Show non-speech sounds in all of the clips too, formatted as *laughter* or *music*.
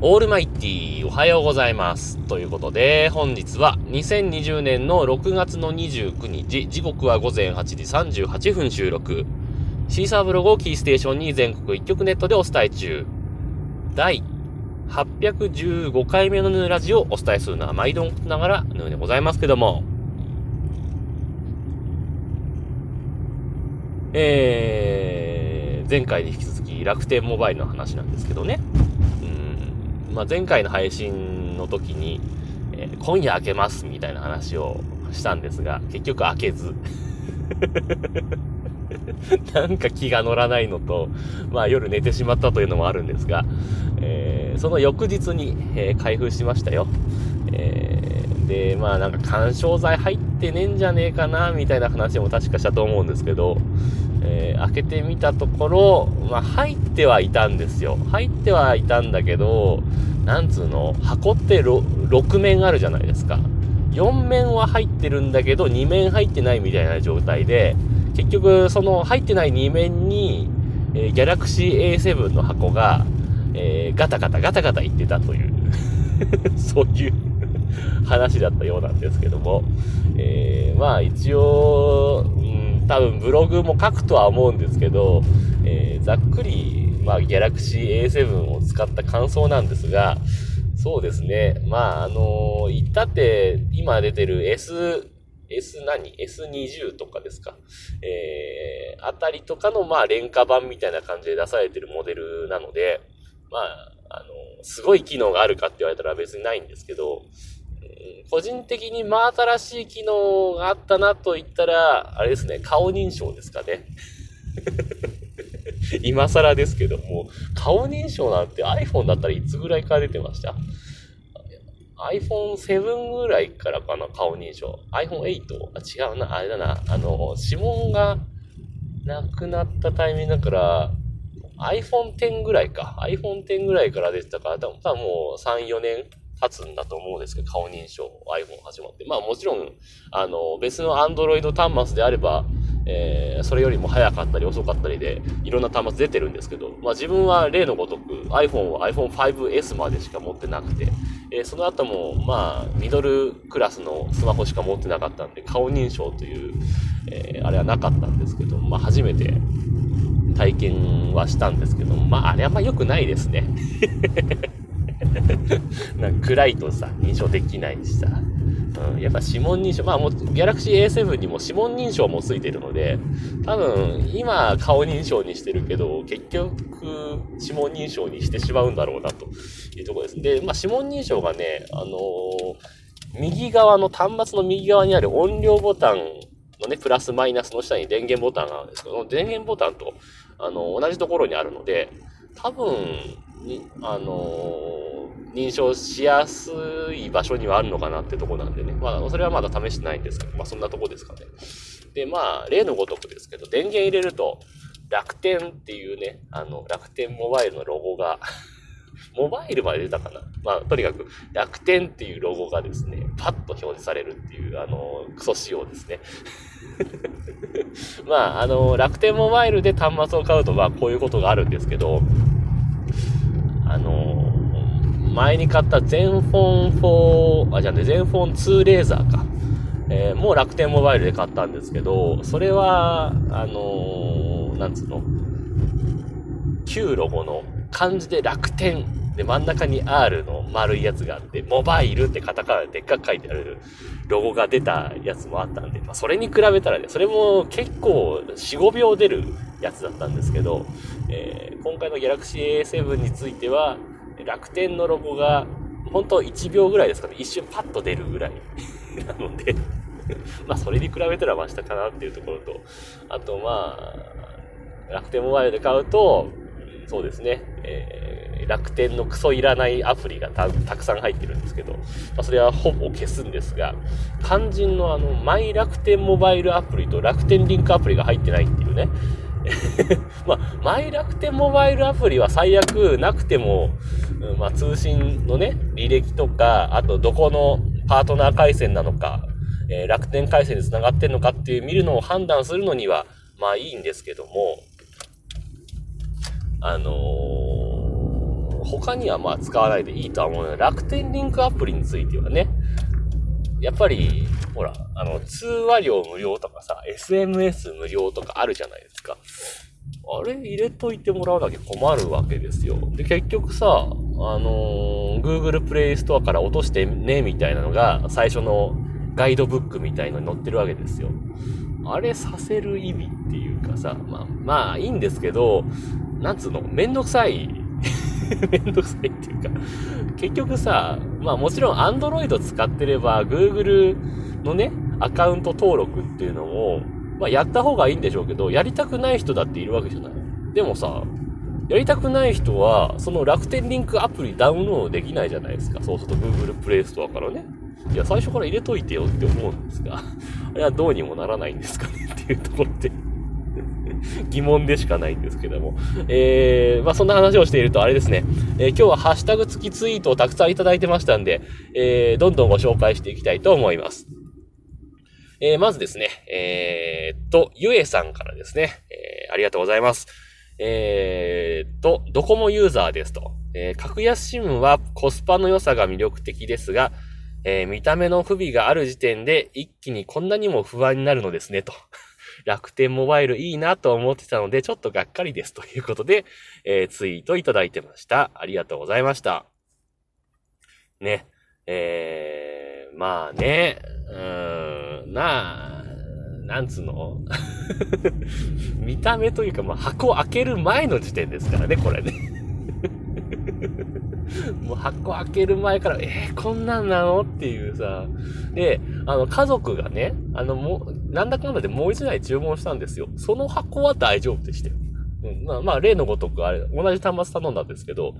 オールマイティーおはようございます。ということで、本日は2020年の6月の29日、時刻は午前8時38分収録。シーサーブログをキーステーションに全国一曲ネットでお伝え中。第815回目のヌーラジオをお伝えするのは毎度のことながらヌーでございますけども。えー、前回に引き続き楽天モバイルの話なんですけどね。まあ、前回の配信の時に、えー、今夜開けますみたいな話をしたんですが、結局開けず。*laughs* なんか気が乗らないのと、まあ夜寝てしまったというのもあるんですが、えー、その翌日に、えー、開封しましたよ。えー、で、まあなんか干渉剤入ってねえんじゃねえかな、みたいな話も確かしたと思うんですけど、えー、開けてみたところ、まあ、入ってはいたんですよ。入ってはいたんだけど、なんつうの、箱って6面あるじゃないですか。4面は入ってるんだけど、2面入ってないみたいな状態で、結局、その入ってない2面に、えー、ギャラクシー A7 の箱が、えー、ガタガタガタガタ言ってたという *laughs* そういう話だったようなんですけども、えー、まあ一応、多分ブログも書くとは思うんですけど、えー、ざっくり、まあ、ギャラクシー A7 を使った感想なんですが、そうですね。まあ、あのー、言ったって、今出てる S、S 何 ?S20 とかですかえー、あたりとかの、まあ、廉価版みたいな感じで出されてるモデルなので、まあ、あのー、すごい機能があるかって言われたら別にないんですけど、個人的に真新しい機能があったなと言ったら、あれですね、顔認証ですかね。*laughs* 今更ですけども、顔認証なんて iPhone だったらいつぐらいから出てました ?iPhone7 ぐらいからかな、顔認証。iPhone8? あ、違うな、あれだな。あの、指紋がなくなったタイミングだから、iPhone X ぐらいか。iPhone X ぐらいから出てたから、多分もう3、4年経つんだと思うんですけど、顔認証 iPhone 始まって。まあもちろん、あの、別の Android 端末であれば、えー、それよりも早かったり遅かったりで、いろんな端末出てるんですけど、まあ自分は例のごとく iPhone は iPhone5S までしか持ってなくて、えー、その後も、まあ、ミドルクラスのスマホしか持ってなかったんで、顔認証という、えー、あれはなかったんですけど、まあ初めて体験はしたんですけど、まああれはま良くないですね。*laughs* *laughs* なんか暗いとさ、認証できないしさ。うん、やっぱ指紋認証、まあもう、ギャラクシー A7 にも指紋認証もついてるので、多分、今顔認証にしてるけど、結局、指紋認証にしてしまうんだろうな、というところです。で、まあ指紋認証がね、あのー、右側の、端末の右側にある音量ボタンのね、プラスマイナスの下に電源ボタンがあるんですけど、電源ボタンと、あの、同じところにあるので、多分、に、あのー、認証しやすい場所にはあるのかなってとこなんでね。まあ、それはまだ試してないんですけど、まあ、そんなとこですかね。で、まあ、例のごとくですけど、電源入れると、楽天っていうね、あの、楽天モバイルのロゴが *laughs* モバイルまで出たかなまあ、とにかく、楽天っていうロゴがですね、パッと表示されるっていう、あの、クソ仕様ですね。*laughs* まあ、あの、楽天モバイルで端末を買うと、まあ、こういうことがあるんですけど、あの前に買ったゼンフォン4、あ、じゃあね、ゼンフォン2レーザーか。えー、もう楽天モバイルで買ったんですけど、それは、あのー、なんつうの？旧ロゴの漢字で楽天で真ん中に R の丸いやつがあって、モバイルってカタカナででっかく書いてあるロゴが出たやつもあったんで、まあ、それに比べたらね、それも結構4、5秒出るやつだったんですけど、えー、今回の Galaxy A7 については、楽天のロゴが、本当1秒ぐらいですかね、一瞬パッと出るぐらい。*laughs* なので *laughs* まあそれに比べたらマシだかなっていうところと、あとまあ、楽天モバイルで買うと、そうですね、えー、楽天のクソいらないアプリがたくさん入ってるんですけど、まあ、それはほぼ消すんですが、肝心のあの、マイ楽天モバイルアプリと楽天リンクアプリが入ってないっていうね、*laughs* まあ、マイ楽天モバイルアプリは最悪なくても、うん、まあ、通信のね、履歴とか、あとどこのパートナー回線なのか、えー、楽天回線で繋がってんのかっていう見るのを判断するのには、まあいいんですけども、あのー、他にはまあ使わないでいいとは思うので、楽天リンクアプリについてはね、やっぱり、ほら、あの、通話料無料とかさ、SMS 無料とかあるじゃないですか。あれ？入れといてもらうだけ困るわけですよ。で、結局さ、あのー、Google Play Store から落としてね、みたいなのが、最初のガイドブックみたいのに載ってるわけですよ。あれさせる意味っていうかさ、まあ、まあ、いいんですけど、なんつうの、めんどくさい。*laughs* めんどくさいっていうか、結局さ、まあもちろん Android 使ってれば Google のね、アカウント登録っていうのも、まあやった方がいいんでしょうけど、やりたくない人だっているわけじゃない。でもさ、やりたくない人は、その楽天リンクアプリダウンロードできないじゃないですか。そうすると Google Play Store からね。いや、最初から入れといてよって思うんですが、いや、どうにもならないんですかねっていうところで *laughs* 疑問でしかないんですけども。えー、まあ、そんな話をしているとあれですね。えー、今日はハッシュタグ付きツイートをたくさんいただいてましたんで、えー、どんどんご紹介していきたいと思います。えー、まずですね、えー、と、ゆえさんからですね、えー、ありがとうございます。えー、と、ドコモユーザーですと。えー、格安シムはコスパの良さが魅力的ですが、えー、見た目の不備がある時点で一気にこんなにも不安になるのですね、と。*laughs* 楽天モバイルいいなと思ってたので、ちょっとがっかりですということで、えー、ツイートいただいてました。ありがとうございました。ね。えー、まあね、うーなあ、なんつうの？*laughs* 見た目というか、まあ、箱開ける前の時点ですからね、これね *laughs* もう箱開ける前から、えー、こんなんなの？っていうさ。で、あの、家族がね、あの、もう、なんだかんだでもう一台注文したんですよ。その箱は大丈夫でしたよ。うん、まあ、まあ、例のごとく、あれ、同じ端末頼んだんですけど、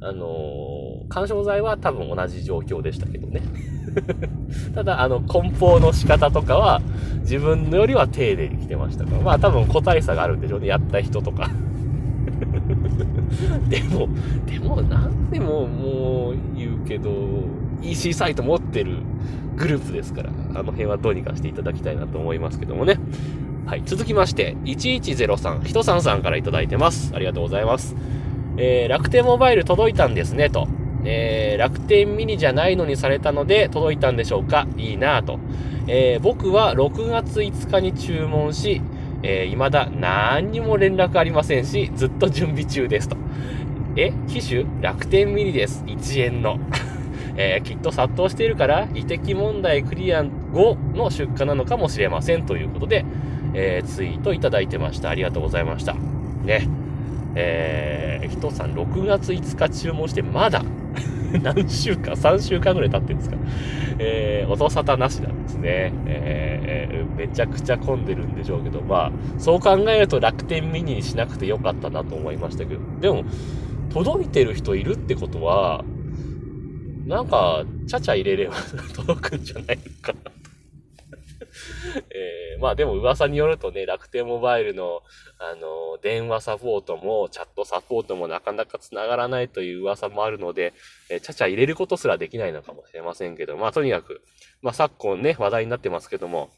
あのー、干渉剤は多分同じ状況でしたけどね。*laughs* ただ、あの、梱包の仕方とかは、自分よりは丁寧に来てましたから、まあ多分個体差があるんでしょうね、やった人とか。*laughs* でも、でも、なんでももう言うけど、EC サイト持ってるグループですから、あの辺はどうにかしていただきたいなと思いますけどもね。はい。続きまして、1103、ひとさんさんからいただいてます。ありがとうございます。えー、楽天モバイル届いたんですね、と。えー、楽天ミニじゃないのにされたので届いたんでしょうか？いいなぁと。えー、僕は6月5日に注文し、えー、未だ何にも連絡ありませんし、ずっと準備中ですと。え、機種？楽天ミニです。1円の。えー、きっと殺到しているから、遺跡問題クリア後の出荷なのかもしれませんということで、えー、ツイートいただいてました。ありがとうございました。ね。えー、ヒトさん6月5日注文してまだ *laughs* 何週間 ?3 週間ぐらい経ってるんですかえー、音沙汰なしなんですね。えー、めちゃくちゃ混んでるんでしょうけど、まあ、そう考えると楽天ミニにしなくてよかったなと思いましたけど、でも、届いてる人いるってことは、なんか、ちゃちゃ入れれば *laughs* 届くんじゃないのかな *laughs* えー、まあでも噂によるとね、楽天モバイルの、あの、電話サポートも、チャットサポートもなかなか繋がらないという噂もあるので、えー、ちゃちゃ入れることすらできないのかもしれませんけど、まあとにかく、まあ昨今ね、話題になってますけども、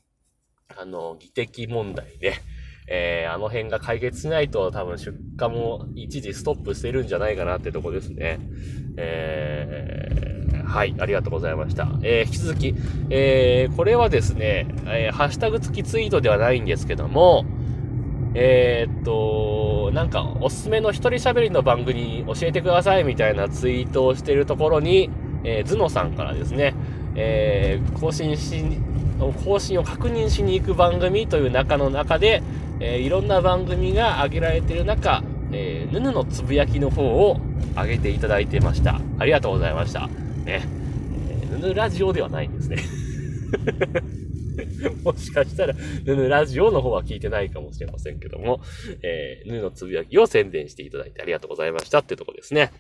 あの、技的問題ね、えー、あの辺が解決しないと多分出荷も一時ストップしてるんじゃないかなってとこですね。えー、はい、ありがとうございました。えー、引き続き、えー、これはですね、えー、ハッシュタグ付きツイートではないんですけども、えー、っと、なんか、おすすめの一人喋りの番組教えてくださいみたいなツイートをしているところに、えー、ズノさんからですね、えー、更新し、更新を確認しに行く番組という中の中で、えー、いろんな番組が挙げられている中、えー、ヌヌのつぶやきの方を上げていただいてました。ありがとうございました。ね。えー、ラジオではないんですね。*laughs* もしかしたら、ヌヌラジオの方は聞いてないかもしれませんけども、えー、のつぶやきを宣伝していただいてありがとうございましたってとこですね。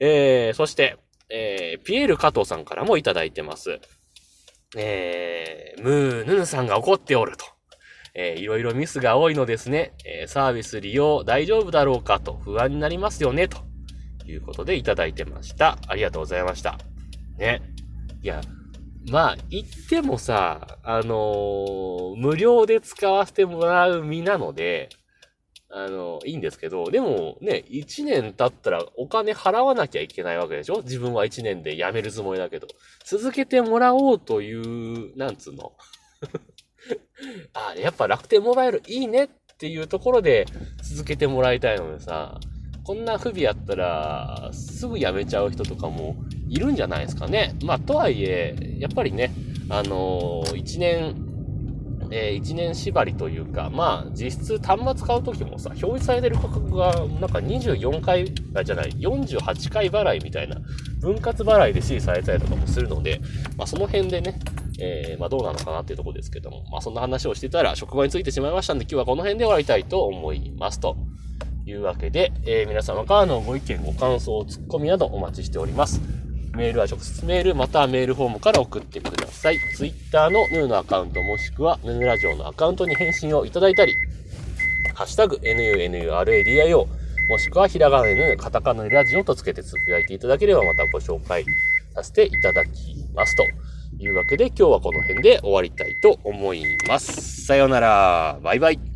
えー、そして、えー、ピエール加藤さんからもいただいてます。えー、ムーヌヌさんが怒っておると。えー、いろいろミスが多いのですね。えー、サービス利用大丈夫だろうかと不安になりますよね、ということでいただいてました。ありがとうございました。ね。いや、まあ、言ってもさ、あのー、無料で使わせてもらう身なので、あの、いいんですけど、でもね、1年経ったらお金払わなきゃいけないわけでしょ？自分は1年で辞めるつもりだけど。続けてもらおうという、なんつうの？*laughs* あ、やっぱ楽天モバイルいいねっていうところで続けてもらいたいのでさ、こんな不備やったら、すぐ辞めちゃう人とかもいるんじゃないですかね。まあ、とはいえ、やっぱりね、あのー、1年、えー、1年縛りというか、まあ、実質端末買うときもさ、表示されてる価格が、なんか24回、あ、じゃない、48回払いみたいな、分割払いで指示されたりとかもするので、まあ、その辺でね、えー、まあ、どうなのかなっていうところですけども、まあ、そんな話をしてたら、職場についてしまいましたんで、今日はこの辺で終わりたいと思いますと。いうわけで、えー、皆様からのご意見、ご感想、ツッコミなどお待ちしております。メールは直接メール、またはメールフォームから送ってください。Twitter のヌーのアカウント、もしくはヌーラジオのアカウントに返信をいただいたり、ハッシュタグ NUNURADIO、もしくはひらがなでカタカナでラジオとつけてつぶやいていただければまたご紹介させていただきますというわけで今日はこの辺で終わりたいと思います。さようなら。バイバイ。